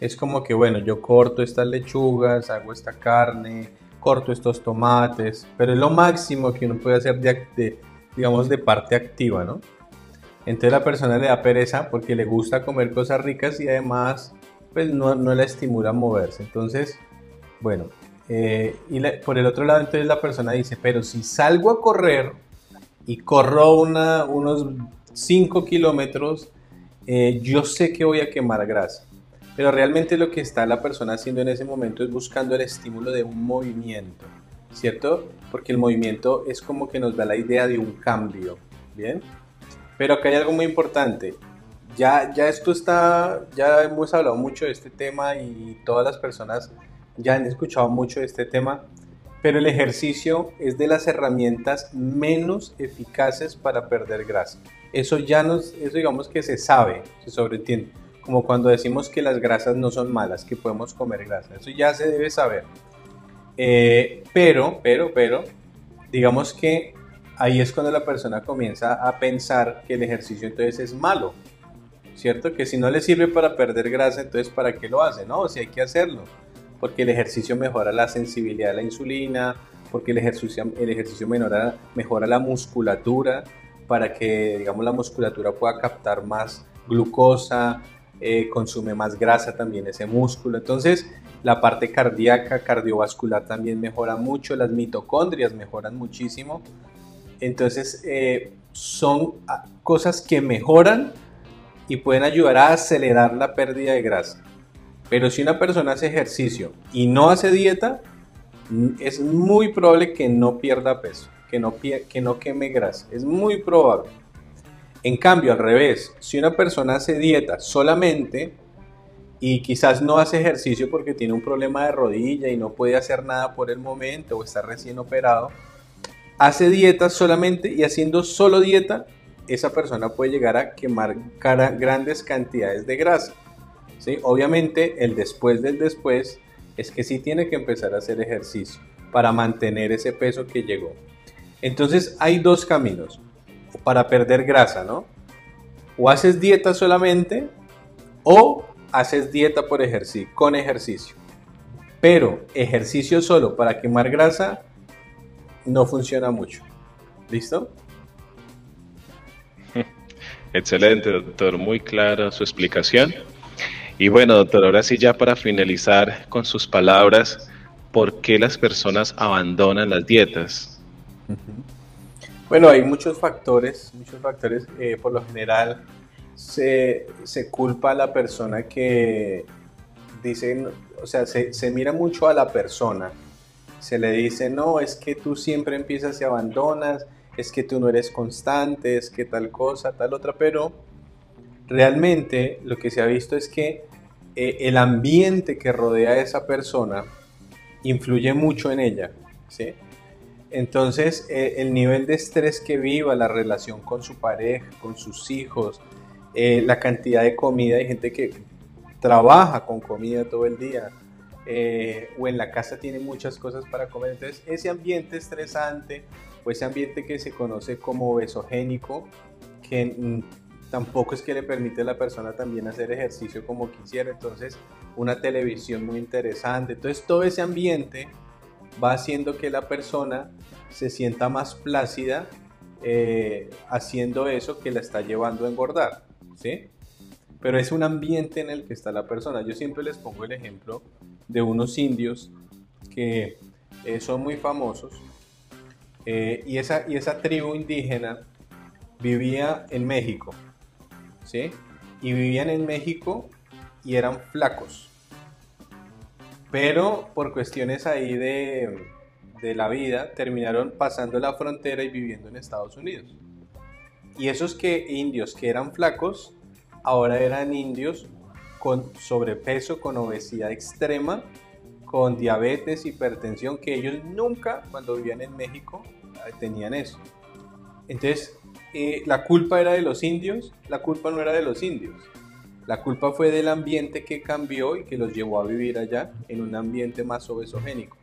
[SPEAKER 1] Es como que, bueno, yo corto estas lechugas, hago esta carne, corto estos tomates, pero es lo máximo que uno puede hacer de digamos, de parte activa, ¿no? Entonces la persona le da pereza porque le gusta comer cosas ricas y además pues no, no la estimula a moverse. Entonces, bueno, eh, y por el otro lado entonces la persona dice, pero si salgo a correr y corro una, unos 5 kilómetros, eh, yo sé que voy a quemar grasa. Pero realmente lo que está la persona haciendo en ese momento es buscando el estímulo de un movimiento, ¿cierto? Porque el movimiento es como que nos da la idea de un cambio, ¿bien? Pero acá hay algo muy importante. Ya, ya esto está, ya hemos hablado mucho de este tema y todas las personas ya han escuchado mucho de este tema, pero el ejercicio es de las herramientas menos eficaces para perder grasa. Eso ya nos, eso digamos que se sabe, se sobreentiende, como cuando decimos que las grasas no son malas, que podemos comer grasa, eso ya se debe saber. Eh, pero, pero, pero, digamos que ahí es cuando la persona comienza a pensar que el ejercicio entonces es malo, ¿cierto? Que si no le sirve para perder grasa, entonces ¿para qué lo hace? No, si hay que hacerlo, porque el ejercicio mejora la sensibilidad a la insulina, porque el ejercicio, el ejercicio mejora, mejora la musculatura, para que, digamos, la musculatura pueda captar más glucosa, eh, consume más grasa también ese músculo. Entonces, la parte cardíaca, cardiovascular también mejora mucho, las mitocondrias mejoran muchísimo. Entonces, eh, son ah, cosas que mejoran y pueden ayudar a acelerar la pérdida de grasa. Pero si una persona hace ejercicio y no hace dieta, es muy probable que no pierda peso, que no, que no queme grasa. Es muy probable. En cambio, al revés, si una persona hace dieta solamente y quizás no hace ejercicio porque tiene un problema de rodilla y no puede hacer nada por el momento o está recién operado, hace dieta solamente y haciendo solo dieta, esa persona puede llegar a quemar grandes cantidades de grasa. Obviamente el después del después es que sí tiene que empezar a hacer ejercicio para mantener ese peso que llegó. Entonces hay dos caminos para perder grasa, ¿no? O haces dieta solamente o haces dieta por ejercicio, con ejercicio. Pero ejercicio solo para quemar grasa no funciona mucho. ¿Listo?
[SPEAKER 2] Excelente, doctor. Muy clara su explicación. Y bueno, doctor, ahora sí ya para finalizar con sus palabras, ¿por qué las personas abandonan las dietas?
[SPEAKER 1] Bueno, hay muchos factores, muchos factores. Eh, por lo general se, culpa a la persona que dicen, o sea, se, se, mira mucho a la persona. Se le dice, no, es que tú siempre empiezas y abandonas, es que tú no eres constante, es que tal cosa, tal otra, pero realmente lo que se ha visto es que eh, el ambiente que rodea a esa persona influye mucho en ella. ¿sí? Entonces, eh, el nivel de estrés que viva, la relación con su pareja, con sus hijos, eh, la cantidad de comida, hay gente que trabaja con comida todo el día, eh, o en la casa tiene muchas cosas para comer. Entonces, ese ambiente estresante, o ese ambiente que se conoce como besogénico, que tampoco es que le permite a la persona también hacer ejercicio como quisiera. Entonces, una televisión muy interesante. Entonces, todo ese ambiente va haciendo que la persona se sienta más plácida eh, haciendo eso que la está llevando a engordar, ¿sí? Pero es un ambiente en el que está la persona. Yo siempre les pongo el ejemplo de unos indios que eh, son muy famosos eh, y, esa, y esa tribu indígena vivía en México, ¿sí? Y vivían en México y eran flacos pero por cuestiones ahí de, la vida terminaron pasando la frontera y viviendo en Estados Unidos. Y esos que indios que eran flacos, ahora eran indios con sobrepeso, con obesidad extrema, con diabetes, hipertensión, que ellos nunca cuando vivían en México eh, tenían eso. Entonces, eh, la culpa era de los indios, la culpa no era de los indios, la culpa fue del ambiente que cambió y que los llevó a vivir allá en un ambiente más obesogénico.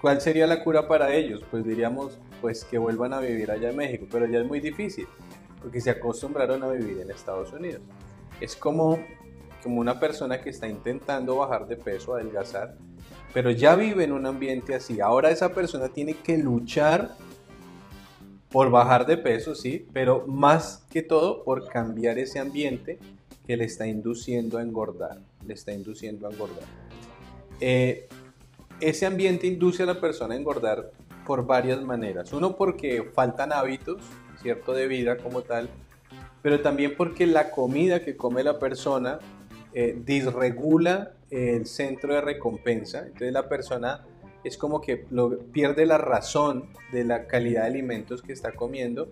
[SPEAKER 1] ¿Cuál sería la cura para ellos? Pues diríamos pues que vuelvan a vivir allá en México, pero ya es muy difícil porque se acostumbraron a vivir en Estados Unidos. Es como, como una persona que está intentando bajar de peso, adelgazar, pero ya vive en un ambiente así. Ahora esa persona tiene que luchar por bajar de peso, sí, pero más que todo por cambiar ese ambiente que le está induciendo a engordar, le está induciendo a engordar. Eh, ese ambiente induce a la persona a engordar por varias maneras. Uno porque faltan hábitos, ¿cierto? De vida como tal, pero también porque la comida que come la persona eh, disregula el centro de recompensa. Entonces la persona es como que pierde la razón de la calidad de alimentos que está comiendo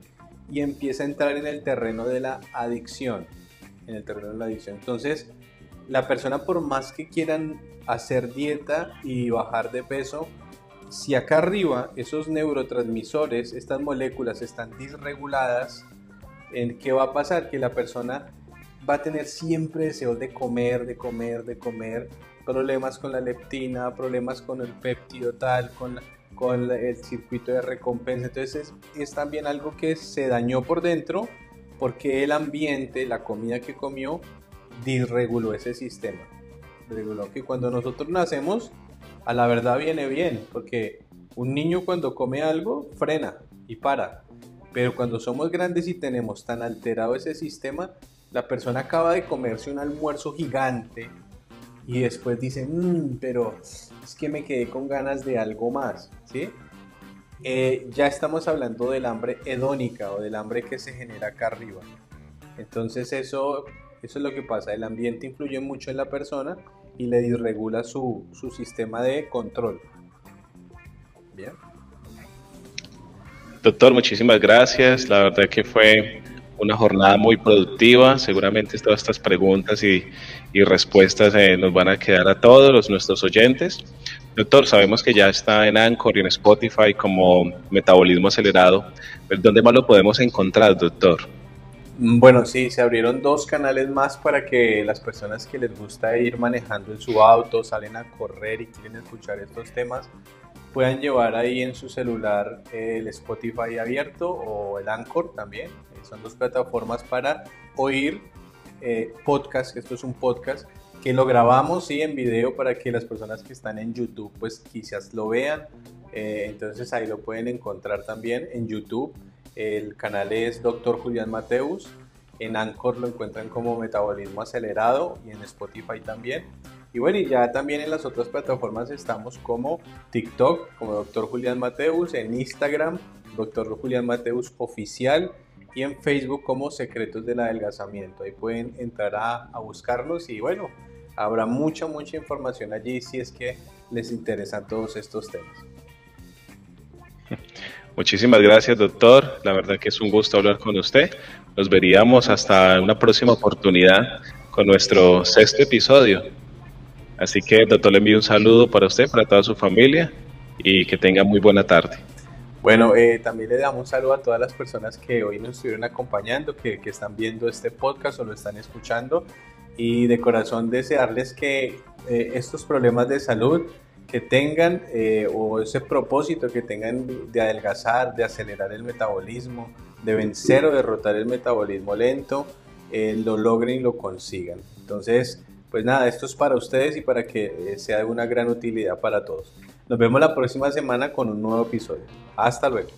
[SPEAKER 1] y empieza a entrar en el terreno de la adicción en el terreno de la adicción. Entonces, la persona por más que quieran hacer dieta y bajar de peso, si acá arriba esos neurotransmisores, estas moléculas están disreguladas, ¿en qué va a pasar? Que la persona va a tener siempre deseos de comer, de comer, de comer, problemas con la leptina, problemas con el péptido tal, con, con el circuito de recompensa. Entonces es, es también algo que se dañó por dentro porque el ambiente, la comida que comió, disreguló ese sistema. Reguló que cuando nosotros nacemos, a la verdad viene bien, porque Un niño cuando come algo frena y para. Pero cuando somos grandes y tenemos tan alterado ese sistema, la persona acaba de comerse un almuerzo gigante y después dice, mmm, pero es que me quedé con ganas de algo más, ¿sí? Eh, ya estamos hablando del hambre hedónica o del hambre que se genera acá arriba. Entonces eso, eso es lo que pasa, el ambiente influye mucho en la persona y le disregula su, su sistema de control. Bien.
[SPEAKER 2] Doctor, muchísimas gracias. La verdad que fue una jornada muy productiva. Seguramente todas estas preguntas y, respuestas eh, nos van a quedar a todos los, nuestros oyentes. Doctor, sabemos que ya está en Anchor y en Spotify como Metabolismo Acelerado. ¿Dónde más lo podemos encontrar, doctor?
[SPEAKER 1] Bueno, sí, se abrieron dos canales más para que las personas que les gusta ir manejando en su auto, salen a correr y quieren escuchar estos temas, puedan llevar ahí en su celular el Spotify abierto o el Anchor también. Son dos plataformas para oír eh, podcast. Esto es un podcast que lo grabamos sí, en video para que las personas que están en YouTube pues quizás lo vean. Eh, entonces ahí lo pueden encontrar también en YouTube. El canal es Dr. Julián Mateus. En Anchor lo encuentran como Metabolismo Acelerado y en Spotify también. Y bueno, y ya también en las otras plataformas estamos como TikTok, como Dr. Julián Mateus, en Instagram, Dr. Julián Mateus Oficial y en Facebook como Secretos del Adelgazamiento. Ahí pueden entrar a, a buscarlos y bueno, habrá mucha, mucha información allí si es que les interesan todos estos temas.
[SPEAKER 2] Muchísimas gracias, doctor. La verdad que es un gusto hablar con usted. Nos veríamos hasta una próxima oportunidad con nuestro sexto episodio. Así que, doctor, le envío un saludo para usted, para toda su familia y que tenga muy buena tarde.
[SPEAKER 1] Bueno, eh, también le damos un saludo a todas las personas que hoy nos estuvieron acompañando, que, que, están viendo este podcast o lo están escuchando y de corazón desearles que eh, estos problemas de salud que tengan eh, o ese propósito que tengan de adelgazar, de acelerar el metabolismo, de vencer o derrotar el metabolismo lento, lo logren y lo consigan. Entonces, pues nada, esto es para ustedes y para que eh, sea de una gran utilidad para todos. Nos vemos la próxima semana con un nuevo episodio. Hasta luego.